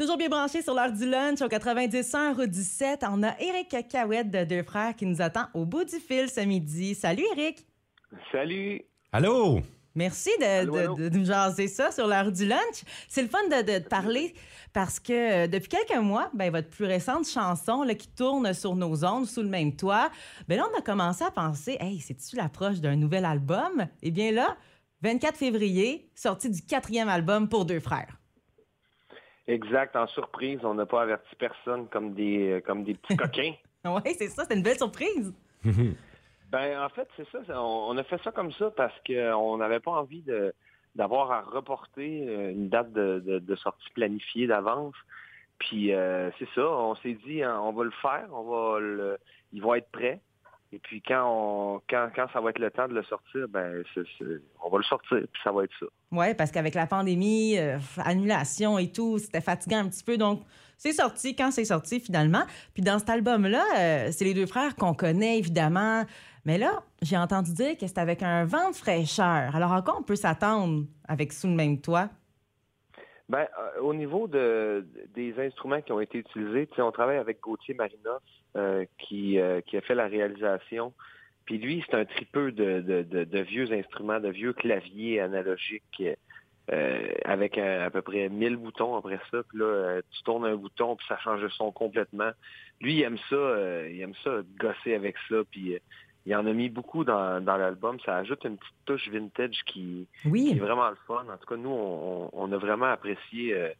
Toujours bien branché sur l'heure du lunch au 90 rue 17. On a Eric Cahouette de Deux Frères qui nous attend au bout du fil ce midi. Salut Eric. Salut. Allô? Merci de, Allô, de- allô? de nous jaser ça sur l'heure du lunch. C'est le fun de, parler parce que euh, depuis quelques mois, ben, votre plus récente chanson là, qui tourne sur nos ondes sous le même toit, ben là, on a commencé à penser, hey, c'est-tu l'approche d'un nouvel album? Eh bien là, 24 février, sortie du quatrième album pour Deux Frères. Exact, en surprise, on n'a pas averti personne comme des euh, comme des petits coquins. Oui, c'est ça, c'était une belle surprise. Ben en fait, c'est ça, c'est- on, on a fait ça comme ça parce qu'on n'avait pas envie de d'avoir à reporter euh, une date de, de- de sortie planifiée d'avance. Puis euh, c'est ça, on s'est dit hein, on va le faire, on va le il va être prêt. Et puis quand on quand, quand ça va être le temps de le sortir, ben on va le sortir, puis ça va être ça. Oui, parce qu'avec la pandémie, euh, annulation et tout, c'était fatigant un petit peu. Donc, c'est sorti quand c'est sorti finalement. Puis dans cet album-là, euh, c'est les deux frères qu'on connaît évidemment. Mais là, j'ai entendu dire que c'est avec un vent de fraîcheur. Alors, à quoi on peut s'attendre avec Sous le même toit? Ben, euh, au niveau de, des instruments qui ont été utilisés, on travaille avec Gauthier Marinos euh, qui, euh, qui a fait la réalisation. Puis lui, c'est un tripeux de, de, de, de vieux instruments, de vieux claviers analogiques euh, avec un- à peu près 1000 boutons après ça. Puis là, euh, tu tournes un bouton, puis ça change le son complètement. Lui, il aime ça, euh, il aime ça gosser avec ça. Puis euh, il en a mis beaucoup dans, dans l'album. Ça ajoute une petite touche vintage qui, est vraiment le fun. En tout cas, nous, on, a vraiment apprécié euh,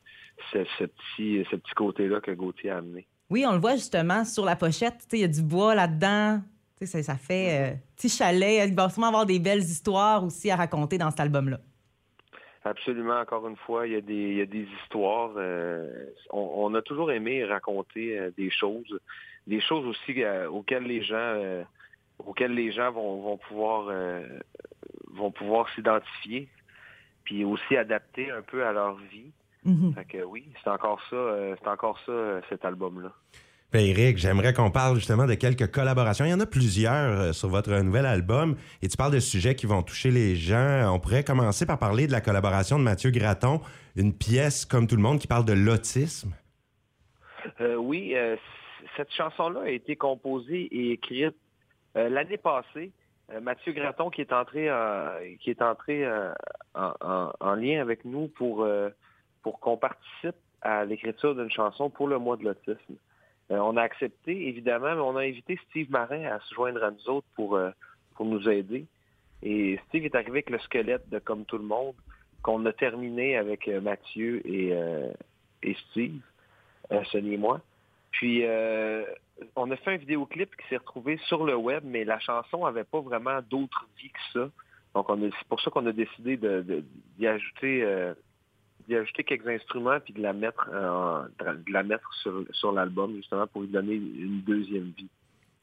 ce, ce petit, ce petit côté-là que Gauthier a amené. Oui, on le voit justement sur la pochette. Il y a du bois là-dedans. Ça, ça fait euh, petit chalet. Il va sûrement avoir des belles histoires aussi à raconter dans cet album-là. Absolument, encore une fois, il y a des, il y a des histoires. euh, on, on a toujours aimé raconter euh, des choses, des choses aussi auxquelles les gens, auxquelles les gens vont, vont pouvoir, euh, vont pouvoir s'identifier, puis aussi adapter un peu à leur vie. Mhm. Fait que oui, c'est encore ça, euh, c'est encore ça, euh, cet album-là. Ben Eric, j'aimerais qu'on parle justement de quelques collaborations. Il y en a plusieurs sur votre nouvel album et tu parles de sujets qui vont toucher les gens. On pourrait commencer par parler de la collaboration de Mathieu Graton, une pièce comme tout le monde qui parle de l'autisme. Euh, oui, euh, cette chanson-là a été composée et écrite l'année passée. Euh, Mathieu Graton qui est entré, en- qui est entré euh, en, en- en lien avec nous pour, euh, qu'on participe à l'écriture d'une chanson pour le mois de l'autisme. Euh, on a accepté, évidemment, mais on a invité Steve Marin à se joindre à nous autres pour, euh, nous aider. Et Steve est arrivé avec le squelette de Comme tout le monde, qu'on a terminé avec euh, Mathieu et, euh, et Steve, euh, Sonny et moi. Puis, euh, on a fait un vidéoclip qui s'est retrouvé sur le web, mais la chanson avait pas vraiment d'autre vie que ça. Donc, on a- c'est pour ça qu'on a décidé de, de- d'y ajouter, euh, d'y ajouter quelques instruments puis de la mettre, en- de la mettre sur, sur l'album justement pour lui donner une deuxième vie.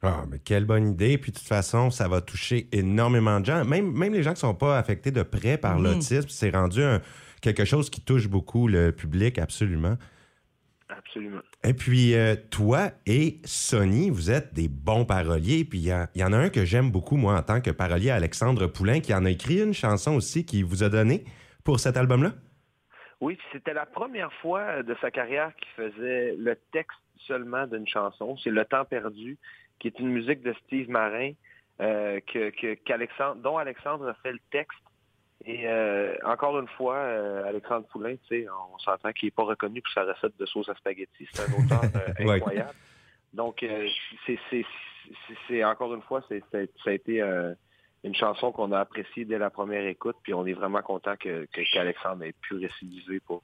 Ah, mais quelle bonne idée. Puis de toute façon, ça va toucher énormément de gens. Même, même les gens qui sont pas affectés de près par Mhm. l'autisme, c'est rendu un- quelque chose qui touche beaucoup le public, absolument. Absolument. Et puis, euh, toi et Sonny, vous êtes des bons paroliers. Puis, il y, en a un que j'aime beaucoup, moi, en tant que parolier, Alexandre Poulain, qui en a écrit une chanson aussi qui vous a donné pour cet album-là. Oui, c'était la première fois de sa carrière qu'il faisait le texte seulement d'une chanson. C'est Le Temps perdu, qui est une musique de Steve Marin, euh, que, que- qu'Alexandre, dont Alexandre a fait le texte. Et euh, encore une fois, euh, Alexandre Poulain, tu sais, on s'entend qu'il n'est pas reconnu pour sa recette de sauce à spaghetti. C'est un auteur euh, incroyable. Donc, euh, c'est, encore une fois, ça a été euh, une chanson qu'on a appréciée dès la première écoute, puis on est vraiment content que, que- qu'Alexandre ait pu récidiver pour.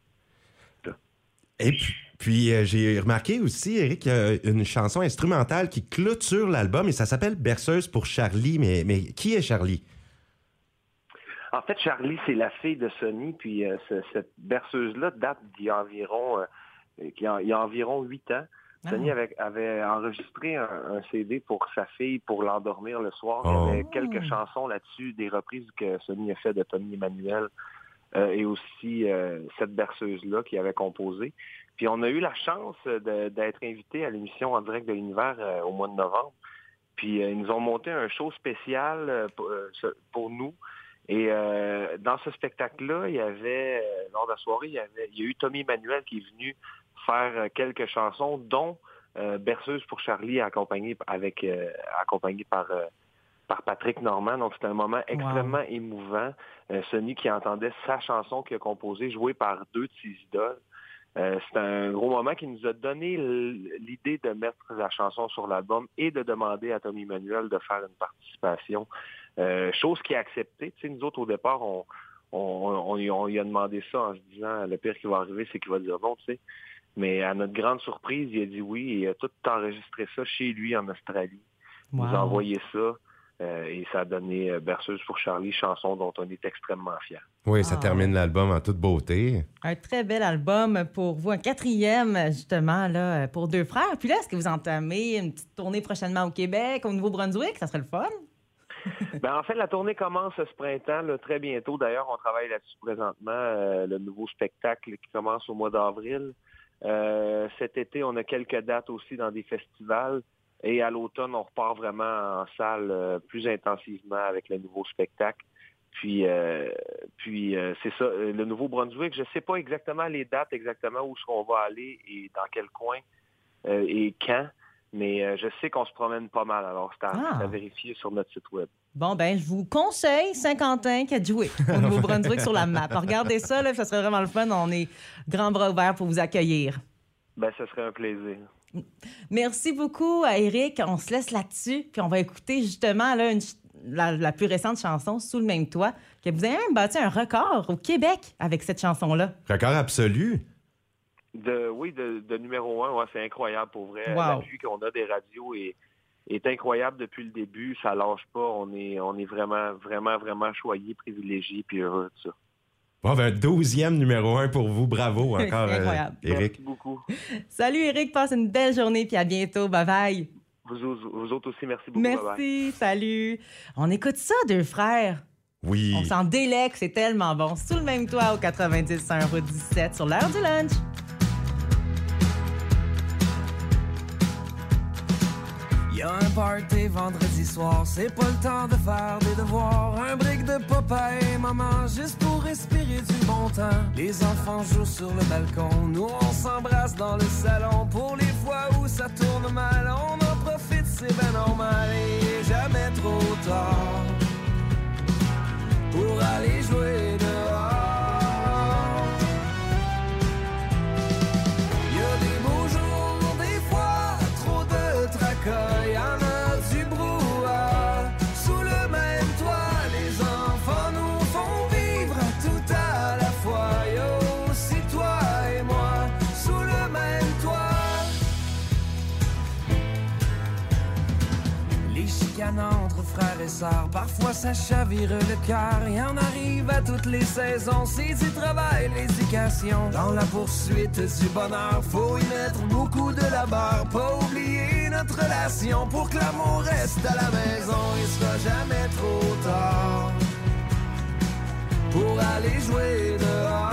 Et puis, puis, euh, j'ai remarqué aussi, Eric, qu'il y a une chanson instrumentale qui clôture l'album et ça s'appelle Berceuse pour Charlie. Mais, mais qui est Charlie? En fait, Charlie, c'est la fille de Sonny, puis euh, ce- cette berceuse-là date d'il y a environ, euh, qu'il y a- il y a environ huit ans. Ah. Sonny avait, avait enregistré un, un CD pour sa fille pour l'endormir le soir. Oh. Il y avait quelques chansons là-dessus, des reprises que Sonny a fait de Tommy Emmanuel euh, et aussi euh, cette berceuse-là qu'il avait composée. Puis on a eu la chance d'être invité à l'émission en direct de l'univers euh, au mois de novembre. Puis euh, ils nous ont monté un show spécial euh, euh, pour nous. Et euh, dans ce spectacle-là, il y avait, euh, lors de la soirée, il y, avait, il y a eu Tommy Emmanuel qui est venu faire quelques chansons, dont Berceuse pour Charlie, accompagnée avec accompagnée par par Patrick Normand. Donc, c'était un moment extrêmement émouvant. Sonny qui entendait sa chanson qu'il a composée, jouée par deux de ses idoles. Euh, c'est un gros moment qui nous a donné l'idée de mettre la chanson sur l'album et de demander à Tommy Manuel de faire une participation. Euh, chose qui a accepté. Tu sais, nous autres, au départ, on, on, on, lui a demandé ça en se disant le pire qui va arriver, c'est qu'il va dire non, tu sais. Mais à notre grande surprise, il a dit oui et il a tout enregistré ça chez lui en Australie. Il nous a envoyé ça. Euh, et ça a donné euh, Berceuse pour Charlie, chanson dont on est extrêmement fiers. Oui, ça ah. termine l'album en toute beauté. Un très bel album pour vous, un quatrième justement là, pour deux frères. Puis là, est-ce que vous entamez une petite tournée prochainement au Québec, au Nouveau-Brunswick? Ça serait le fun? ben, en fait, la tournée commence ce printemps, très bientôt. D'ailleurs, on travaille là-dessus présentement, euh, le nouveau spectacle qui commence au mois d'avril. cet été, on a quelques dates aussi dans des festivals. Et à l'automne, on repart vraiment en salle euh, plus intensivement avec le nouveau spectacle. Puis, euh, puis euh, c'est ça, le nouveau Brunswick, je ne sais pas exactement les dates, exactement où qu'on va aller et dans quel coin et quand, mais je sais qu'on se promène pas mal. Alors, c'est à, ah. vérifier sur notre site web. Bon, ben, je vous conseille Saint-Quentin qui a joué au Nouveau-Brunswick sur la map. Regardez ça, là, ça serait vraiment le fun. On est grand bras ouverts pour vous accueillir. Ben, ce serait un plaisir. Merci beaucoup à Eric. On se laisse là-dessus, puis on va écouter justement là, la, plus récente chanson, Sous le même toit, que vous avez même bâti un record au Québec avec cette chanson-là. Record absolu. De, oui, de, numéro un, c'est incroyable pour vrai. L'appui qu'on a des radios est, est incroyable depuis le début. Ça lâche pas. On est, on est vraiment, vraiment, vraiment choyé, privilégié, puis heureux de ça. Bon, ben, douzième numéro un pour vous. Bravo encore, euh. Eric. Merci beaucoup. Salut, Eric. Passe une belle journée, puis à bientôt. Bye bye. Vous, vous autres aussi, merci beaucoup. Merci, salut. On écoute ça, deux frères. Oui. On s'en délecte, c'est tellement bon. Sous le même toit au 90 route 17 sur l'heure du lunch. Y'a un party vendredi soir, c'est pas le temps de faire des devoirs. Un brick de papa et maman, juste pour respirer du bon temps. Les enfants jouent sur le balcon, nous on s'embrasse dans le salon. Pour les fois où ça tourne mal, on en profite, c'est ben normal. Et jamais trop tard pour aller jouer ça chavire le cœur, y en arrive à toutes les saisons. C'est du travail, l'éducation. Dans la poursuite du bonheur, faut y mettre beaucoup de la barre. Pas oublier notre relation pour que l'amour reste à la maison. Il sera jamais trop tard pour aller jouer dehors.